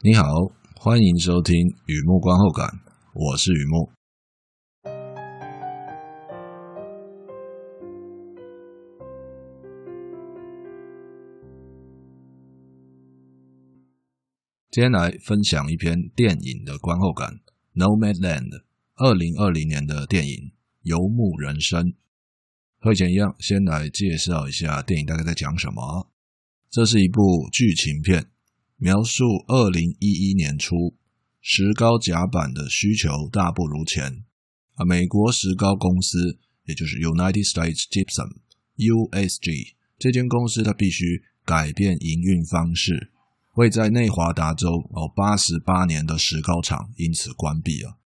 你好，欢迎收听《雨幕观后感》，我是雨幕。今天来分享一篇电影的观后感，《Nomadland》，二零二零年的电影《游牧人生》。和以前一样，先来介绍一下电影大概在讲什么。这是一部剧情片。描述二零一一年初石膏甲板的需求大不如前啊，美国石膏公司，也就是 United States Gypsum（USG） 这间公司，它必须改变营运方式，为在内华达州哦八十八年的石膏厂因此关闭了。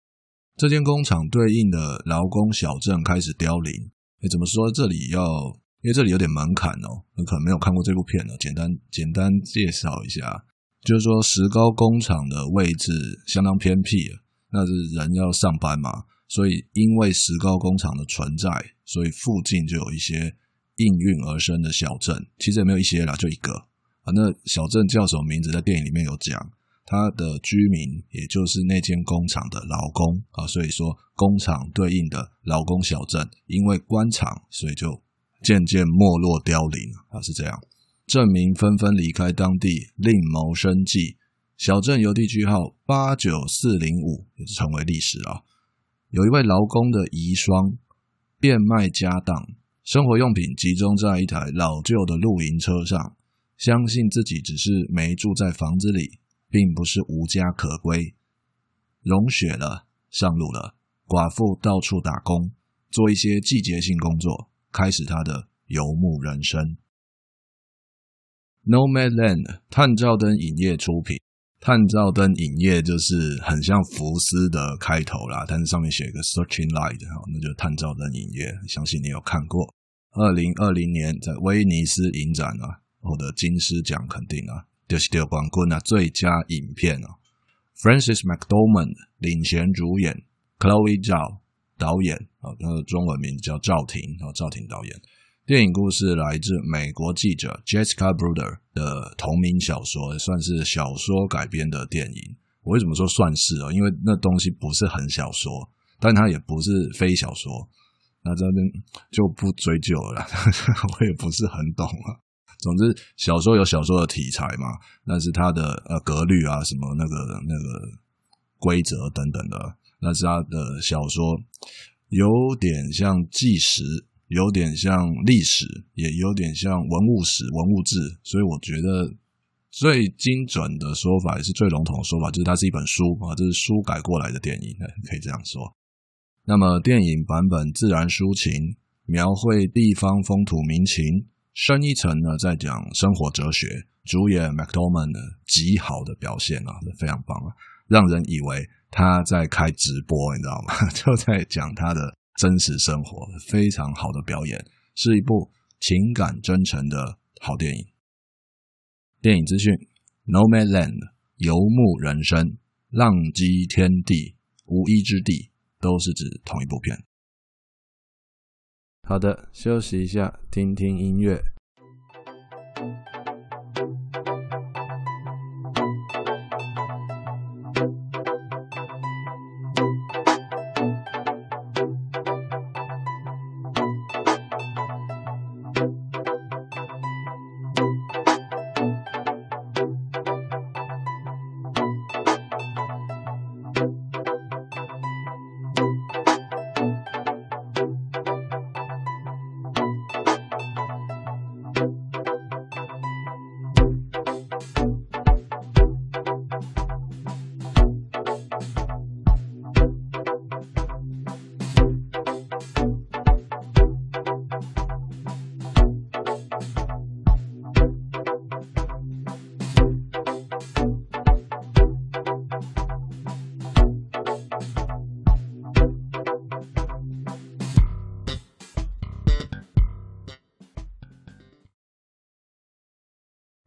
这间工厂对应的劳工小镇开始凋零。哎，怎么说？这里要因为这里有点门槛哦，你可能没有看过这部片呢，简单简单介绍一下。就是说，石膏工厂的位置相当偏僻，那是人要上班嘛，所以因为石膏工厂的存在，所以附近就有一些应运而生的小镇。其实也没有一些啦，就一个啊。那小镇叫什么名字？在电影里面有讲，它的居民也就是那间工厂的劳工啊。所以说，工厂对应的劳工小镇，因为官场，所以就渐渐没落凋零啊，是这样。镇民纷纷离开当地，另谋生计。小镇邮递区号八九四零五也成为历史啊。有一位劳工的遗孀变卖家当，生活用品集中在一台老旧的露营车上，相信自己只是没住在房子里，并不是无家可归。融雪了，上路了。寡妇到处打工，做一些季节性工作，开始她的游牧人生。Nomadland，探照灯影业出品。探照灯影业就是很像福斯的开头啦，但是上面写一个 Searching Light，那就是探照灯影业。相信你有看过。二零二零年在威尼斯影展啊，获得金狮奖肯定啊，就是得冠军啊，最佳影片啊。Francis McDormand 领衔主演，Chloe Zhao 导演啊，他的中文名叫赵婷啊，赵婷导演。电影故事来自美国记者 Jessica Bruder 的同名小说，算是小说改编的电影。我为什么说算是啊？因为那东西不是很小说，但它也不是非小说。那这边就不追究了，我也不是很懂啊。总之，小说有小说的题材嘛，那是它的呃格律啊，什么那个那个规则等等的，那是它的小说，有点像纪实。有点像历史，也有点像文物史、文物志，所以我觉得最精准的说法也是最笼统的说法，就是它是一本书啊，这是书改过来的电影，可以这样说。那么电影版本自然抒情，描绘地方风土民情，深一层呢在讲生活哲学。主演 McDormand 极好的表现啊，非常棒啊，让人以为他在开直播，你知道吗？就在讲他的。真实生活非常好的表演，是一部情感真诚的好电影。电影资讯：Nomadland 游牧人生、浪迹天地、无依之地，都是指同一部片。好的，休息一下，听听音乐。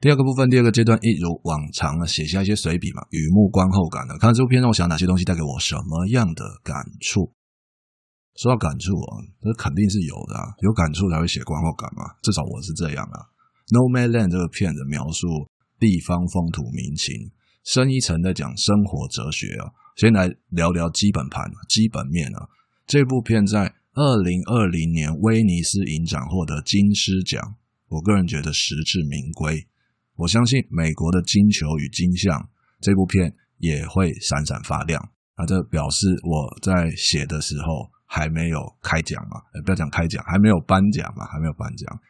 第二个部分，第二个阶段，一如往常啊，写下一些随笔嘛，雨幕观后感的。看这部片让我想哪些东西带给我什么样的感触？说到感触啊，这肯定是有的啊，有感触才会写观后感嘛，至少我是这样啊。No Man Land 这个片子描述地方风土民情，深一层在讲生活哲学啊。先来聊聊基本盘、基本面啊。这部片在二零二零年威尼斯影展获得金狮奖，我个人觉得实至名归。我相信美国的金球与金像，这部片也会闪闪发亮。那这表示我在写的时候还没有开奖嘛？不要讲开奖，还没有颁奖嘛？还没有颁奖。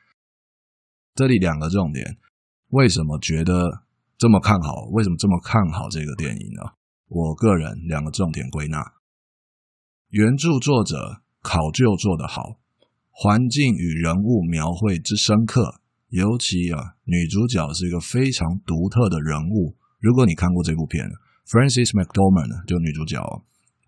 这里两个重点，为什么觉得这么看好？为什么这么看好这个电影呢？我个人两个重点归纳：原著作者考究做得好，环境与人物描绘之深刻。尤其啊，女主角是一个非常独特的人物。如果你看过这部片，Frances McDormand 就女主角，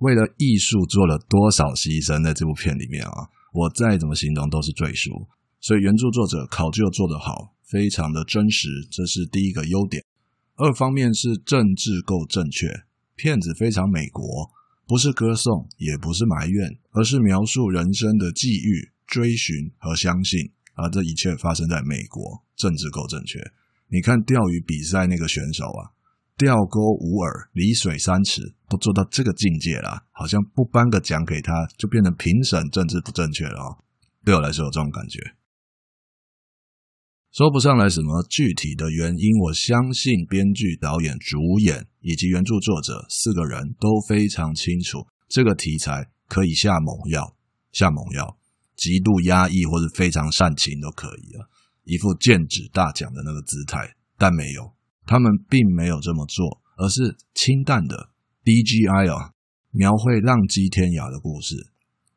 为了艺术做了多少牺牲，在这部片里面啊，我再怎么形容都是赘述。所以原著作者考究做得好，非常的真实，这是第一个优点。二方面是政治够正确，片子非常美国，不是歌颂，也不是埋怨，而是描述人生的际遇、追寻和相信。啊，这一切发生在美国，政治够正确。你看钓鱼比赛那个选手啊，钓钩无耳，离水三尺，都做到这个境界了，好像不颁个奖给他，就变成评审政治不正确了哦。对我来说有这种感觉，说不上来什么具体的原因。我相信编剧、导演、主演以及原著作者四个人都非常清楚，这个题材可以下猛药，下猛药。极度压抑或者非常煽情都可以啊，一副剑指大奖的那个姿态，但没有，他们并没有这么做，而是清淡的 DGI 啊，描绘浪迹天涯的故事。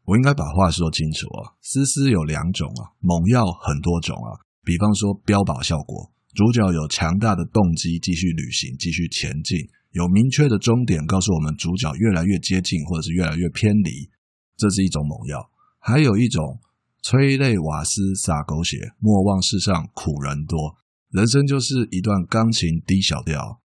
我应该把话说清楚啊，丝丝有两种啊，猛药很多种啊，比方说标靶效果，主角有强大的动机继续旅行，继续前进，有明确的终点，告诉我们主角越来越接近或者是越来越偏离，这是一种猛药。还有一种催泪瓦斯洒狗血，莫忘世上苦人多。人生就是一段钢琴低小调。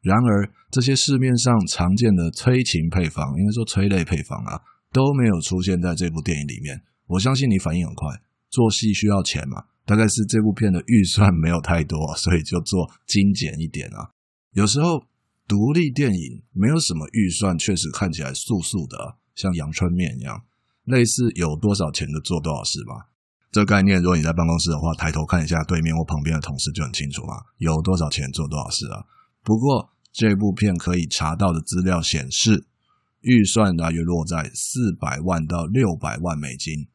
然而，这些市面上常见的催情配方，应该说催泪配方啊，都没有出现在这部电影里面。我相信你反应很快，做戏需要钱嘛，大概是这部片的预算没有太多，所以就做精简一点啊。有时候独立电影没有什么预算，确实看起来素素的，像阳春面一样。类似有多少钱就做多少事吧，这个概念，如果你在办公室的话，抬头看一下对面或旁边的同事就很清楚嘛。有多少钱做多少事啊？不过这部片可以查到的资料显示，预算大约落在四百万到六百万美金。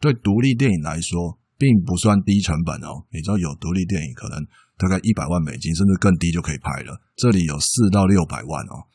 对独立电影来说，并不算低成本哦。你知道有独立电影可能大概一百万美金，甚至更低就可以拍了。这里有四到六百万哦。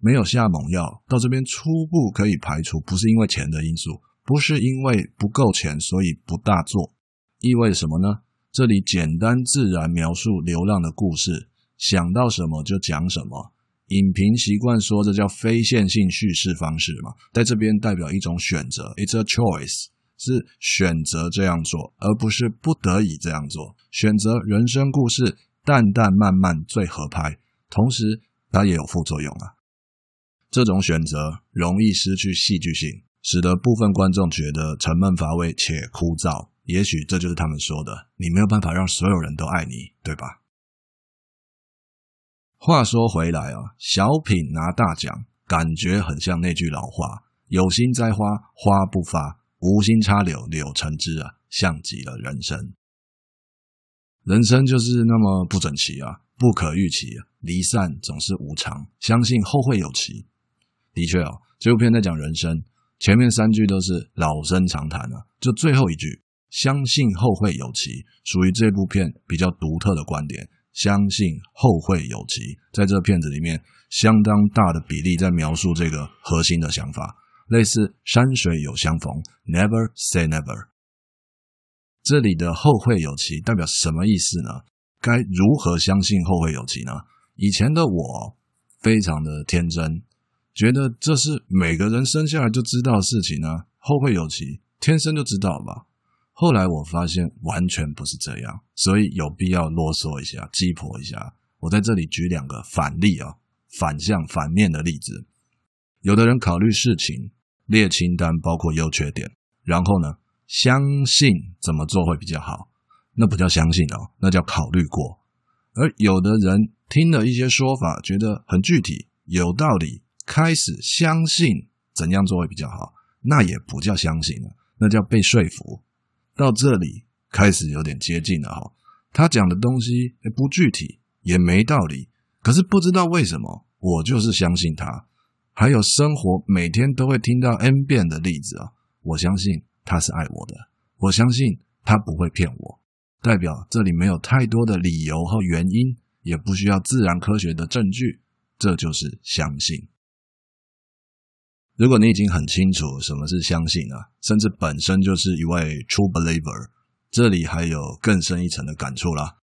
没有下猛药，到这边初步可以排除，不是因为钱的因素，不是因为不够钱所以不大做，意味什么呢？这里简单自然描述流浪的故事，想到什么就讲什么。影评习惯说这叫非线性叙事方式嘛，在这边代表一种选择，it's a choice，是选择这样做，而不是不得已这样做。选择人生故事淡淡慢慢最合拍，同时它也有副作用啊。这种选择容易失去戏剧性，使得部分观众觉得沉闷乏味且枯燥。也许这就是他们说的：“你没有办法让所有人都爱你，对吧？”话说回来啊，小品拿大奖，感觉很像那句老话：“有心栽花花不发，无心插柳柳成枝啊。”像极了人生，人生就是那么不整齐啊，不可预期啊，离散总是无常，相信后会有期。的确哦，这部片在讲人生，前面三句都是老生常谈啊，就最后一句“相信后会有期”，属于这部片比较独特的观点。相信后会有期，在这片子里面，相当大的比例在描述这个核心的想法，类似山水有相逢，Never say never。这里的后会有期代表什么意思呢？该如何相信后会有期呢？以前的我非常的天真。觉得这是每个人生下来就知道的事情啊，后会有期，天生就知道吧。后来我发现完全不是这样，所以有必要啰嗦一下，鸡婆一下。我在这里举两个反例啊，反向反面的例子。有的人考虑事情，列清单，包括优缺点，然后呢，相信怎么做会比较好，那不叫相信哦，那叫考虑过。而有的人听了一些说法，觉得很具体、有道理，开始相信怎样做会比较好，那也不叫相信了，那叫被说服。到这里开始有点接近了哈，他讲的东西不具体，也没道理，可是不知道为什么，我就是相信他。还有生活每天都会听到 N 遍的例子啊，我相信他是爱我的，我相信他不会骗我，代表这里没有太多的理由和原因，也不需要自然科学的证据，这就是相信。如果你已经很清楚什么是相信了，甚至本身就是一位 True Believer，这里还有更深一层的感触啦。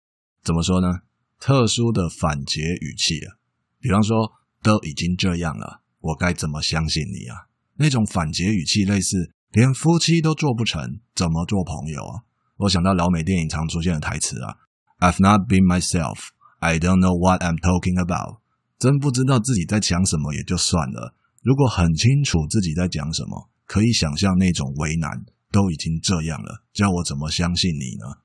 怎么说呢？特殊的反詰语气啊，比方说都已经这样了。我该怎么相信你啊？那种反詰语气，类似连夫妻都做不成，怎么做朋友啊？我想到老美电影常出现的台词啊：“I've not been myself, I don't know what I'm talking about。”真不知道自己在讲什么也就算了，如果很清楚自己在讲什么，可以想象那种为难。都已经这样了，叫我怎么相信你呢？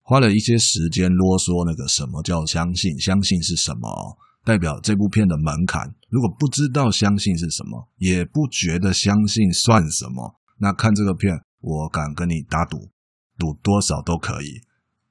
花了一些时间啰嗦那个什么叫相信，相信是什么？代表这部片的门槛，如果不知道相信是什么，也不觉得相信算什么，那看这个片，我敢跟你打赌，赌多少都可以。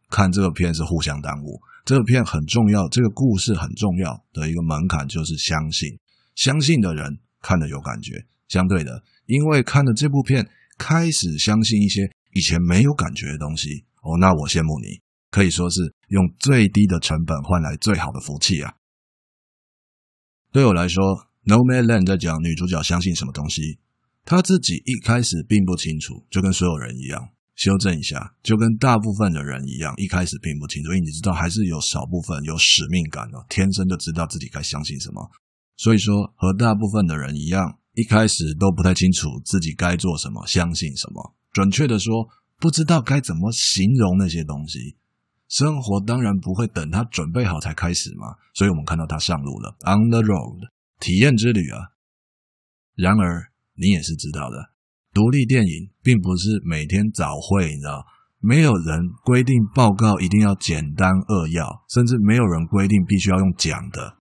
看这个片是互相耽误，这个片很重要，这个故事很重要的一个门槛就是相信。相信的人看了有感觉，相对的，因为看了这部片，开始相信一些以前没有感觉的东西。哦，那我羡慕你，可以说是用最低的成本换来最好的福气啊。对我来说，《Nomadland》在讲女主角相信什么东西，她自己一开始并不清楚，就跟所有人一样。修正一下，就跟大部分的人一样，一开始并不清楚。因为你知道，还是有少部分有使命感的，天生就知道自己该相信什么。所以说，和大部分的人一样，一开始都不太清楚自己该做什么，相信什么。准确的说，不知道该怎么形容那些东西。生活当然不会等他准备好才开始嘛，所以我们看到他上路了，on the road，体验之旅啊。然而你也是知道的，独立电影并不是每天早会，你知道，没有人规定报告一定要简单扼要，甚至没有人规定必须要用讲的。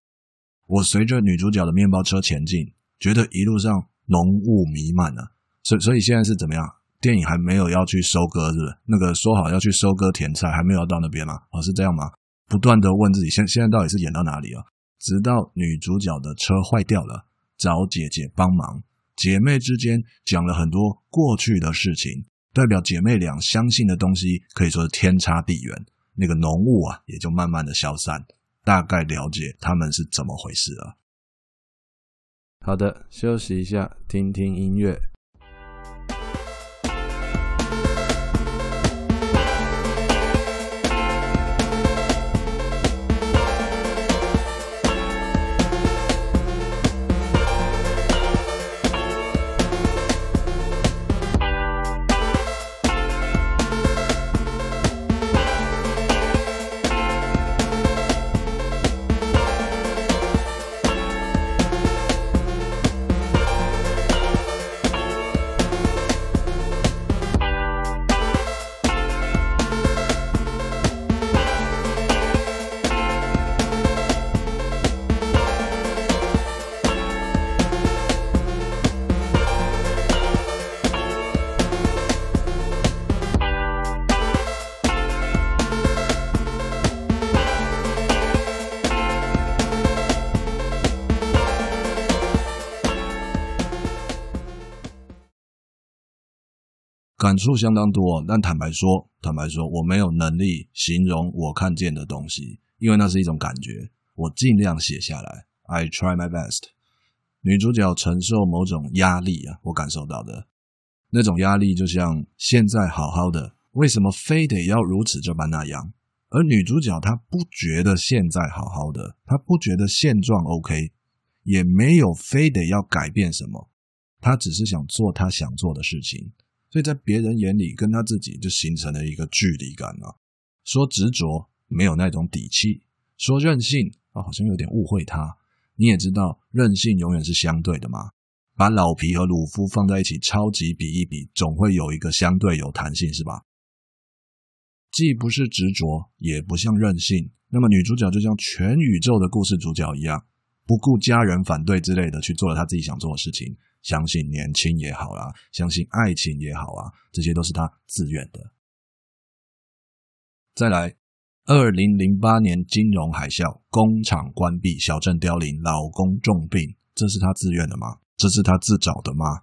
我随着女主角的面包车前进，觉得一路上浓雾弥漫啊，所以所以现在是怎么样？电影还没有要去收割，是不是？那个说好要去收割甜菜，还没有到那边吗？哦，是这样吗？不断的问自己，现现在到底是演到哪里啊？直到女主角的车坏掉了，找姐姐帮忙，姐妹之间讲了很多过去的事情，代表姐妹俩相信的东西可以说是天差地远。那个浓雾啊，也就慢慢的消散，大概了解他们是怎么回事了。好的，休息一下，听听音乐。感触相当多，但坦白说，坦白说，我没有能力形容我看见的东西，因为那是一种感觉。我尽量写下来，I try my best。女主角承受某种压力啊，我感受到的那种压力，就像现在好好的，为什么非得要如此这般那样？而女主角她不觉得现在好好的，她不觉得现状 OK，也没有非得要改变什么，她只是想做她想做的事情。所以在别人眼里，跟他自己就形成了一个距离感啊。说执着没有那种底气，说任性啊，好像有点误会他。你也知道，任性永远是相对的嘛。把老皮和鲁夫放在一起，超级比一比，总会有一个相对有弹性，是吧？既不是执着，也不像任性，那么女主角就像全宇宙的故事主角一样，不顾家人反对之类的去做了她自己想做的事情。相信年轻也好啦，相信爱情也好啊，这些都是她自愿的。再来，二零零八年金融海啸，工厂关闭，小镇凋零，老公重病，这是她自愿的吗？这是她自找的吗？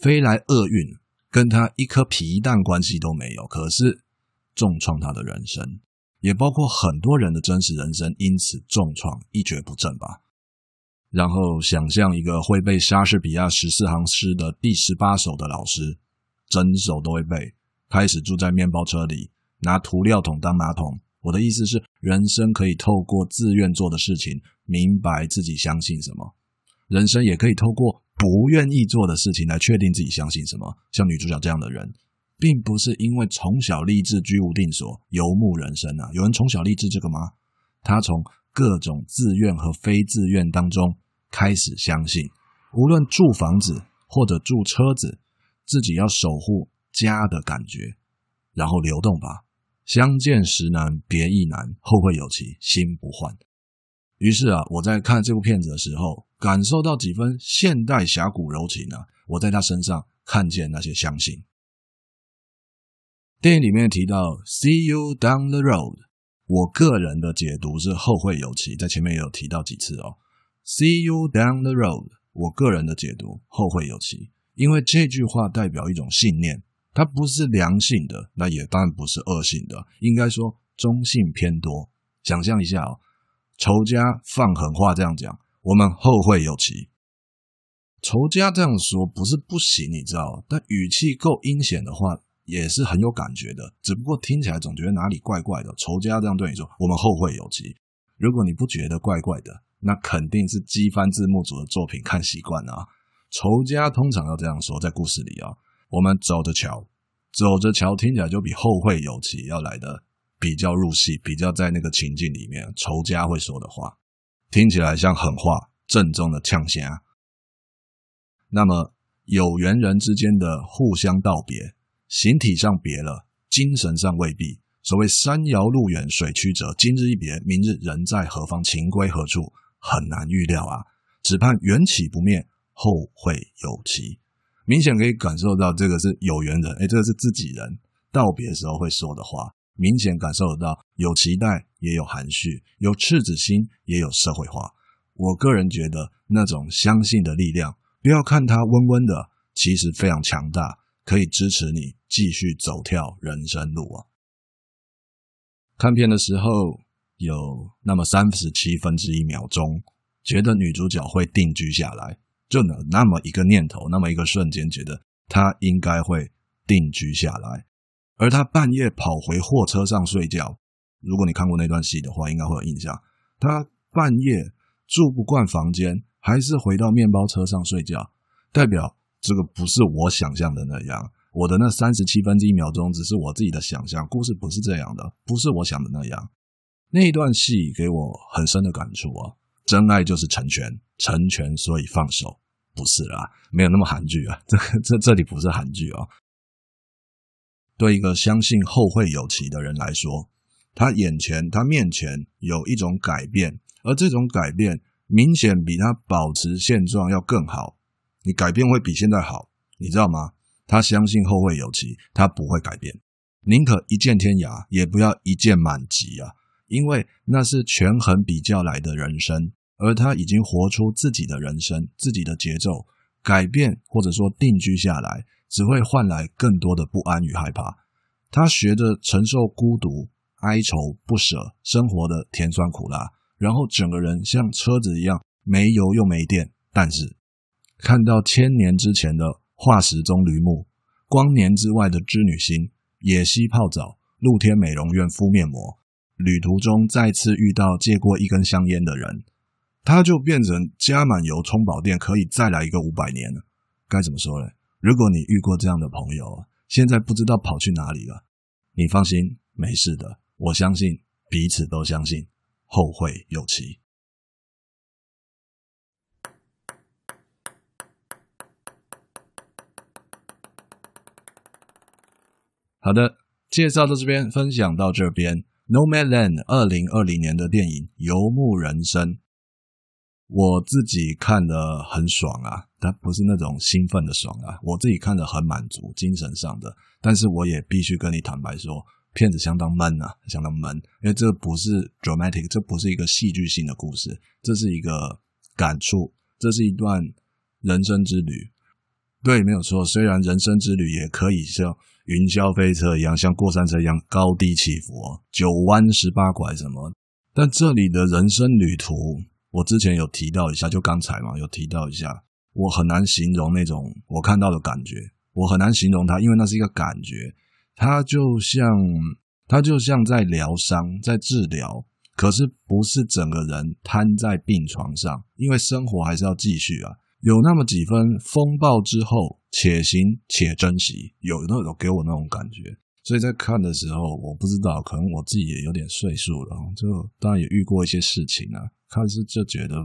飞来厄运，跟她一颗皮蛋关系都没有，可是重创她的人生。也包括很多人的真实人生，因此重创一蹶不振吧。然后想象一个会背莎士比亚十四行诗的第十八首的老师，整首都会背，开始住在面包车里，拿涂料桶当马桶。我的意思是，人生可以透过自愿做的事情，明白自己相信什么；人生也可以透过不愿意做的事情来确定自己相信什么。像女主角这样的人。并不是因为从小立志居无定所、游牧人生啊，有人从小立志这个吗？他从各种自愿和非自愿当中开始相信，无论住房子或者住车子，自己要守护家的感觉，然后流动吧。相见时难别亦难，后会有期心不换。于是啊，我在看这部片子的时候，感受到几分现代侠骨柔情啊，我在他身上看见那些相信。电影里面提到 “see you down the road”，我个人的解读是后会有期，在前面也有提到几次哦。“see you down the road”，我个人的解读后会有期，因为这句话代表一种信念，它不是良性的，那也当然不是恶性的，应该说中性偏多。想象一下哦，仇家放狠话这样讲，我们后会有期。仇家这样说不是不行，你知道，但语气够阴险的话。也是很有感觉的，只不过听起来总觉得哪里怪怪的。仇家这样对你说，我们后会有期。如果你不觉得怪怪的，那肯定是机翻字幕组的作品看习惯了啊。仇家通常要这样说，在故事里啊，我们走着瞧，走着瞧，听起来就比后会有期要来的比较入戏，比较在那个情境里面，仇家会说的话，听起来像狠话，正宗的呛声。那么有缘人之间的互相道别。形体上别了，精神上未必。所谓山遥路远，水曲折，今日一别，明日人在何方，情归何处，很难预料啊！只盼缘起不灭，后会有期。明显可以感受到，这个是有缘人，诶，这个是自己人道别时候会说的话。明显感受得到，有期待，也有含蓄，有赤子心，也有社会化。我个人觉得，那种相信的力量，不要看它温温的，其实非常强大。可以支持你继续走跳人生路啊！看片的时候有那么三十七分之一秒钟，觉得女主角会定居下来，就有那么一个念头，那么一个瞬间，觉得她应该会定居下来。而她半夜跑回货车上睡觉，如果你看过那段戏的话，应该会有印象。她半夜住不惯房间，还是回到面包车上睡觉，代表。这个不是我想象的那样，我的那三十七分之一秒钟只是我自己的想象，故事不是这样的，不是我想的那样。那一段戏给我很深的感触啊，真爱就是成全，成全所以放手，不是啦，没有那么韩剧啊，这这这里不是韩剧哦。对一个相信后会有期的人来说，他眼前他面前有一种改变，而这种改变明显比他保持现状要更好。你改变会比现在好，你知道吗？他相信后会有期，他不会改变，宁可一剑天涯，也不要一剑满级啊！因为那是权衡比较来的人生，而他已经活出自己的人生，自己的节奏。改变或者说定居下来，只会换来更多的不安与害怕。他学着承受孤独、哀愁、不舍，生活的甜酸苦辣，然后整个人像车子一样没油又没电，但是。看到千年之前的化石棕榈木，光年之外的织女星，野溪泡澡，露天美容院敷面膜，旅途中再次遇到借过一根香烟的人，他就变成加满油充饱电，可以再来一个五百年了。该怎么说呢？如果你遇过这样的朋友，现在不知道跑去哪里了，你放心，没事的。我相信彼此都相信，后会有期。好的，介绍到这边，分享到这边。Nomadland 二零二零年的电影《游牧人生》，我自己看得很爽啊，但不是那种兴奋的爽啊，我自己看得很满足，精神上的。但是我也必须跟你坦白说，片子相当闷啊，相当闷，因为这不是 dramatic，这不是一个戏剧性的故事，这是一个感触，这是一段人生之旅。对，没有错，虽然人生之旅也可以像。云霄飞车一样，像过山车一样高低起伏，九弯十八拐什么？但这里的人生旅途，我之前有提到一下，就刚才嘛，有提到一下，我很难形容那种我看到的感觉，我很难形容它，因为那是一个感觉，它就像它就像在疗伤，在治疗，可是不是整个人瘫在病床上，因为生活还是要继续啊。有那么几分风暴之后，且行且珍惜，有那种给我那种感觉。所以在看的时候，我不知道，可能我自己也有点岁数了，就当然也遇过一些事情啊。看是就觉得，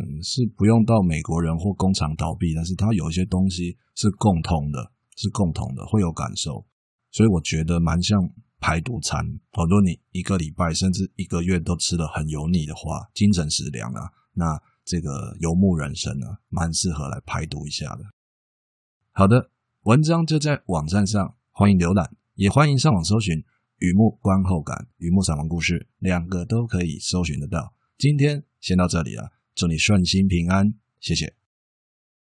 嗯，是不用到美国人或工厂倒闭，但是它有一些东西是共通的，是共同的，会有感受。所以我觉得蛮像排毒餐。好多你一个礼拜甚至一个月都吃得很油腻的话，精神食粮啊，那。这个游牧人生啊，蛮适合来排毒一下的。好的，文章就在网站上，欢迎浏览，也欢迎上网搜寻《雨幕观后感》《雨幕散文故事》，两个都可以搜寻得到。今天先到这里了，祝你顺心平安，谢谢。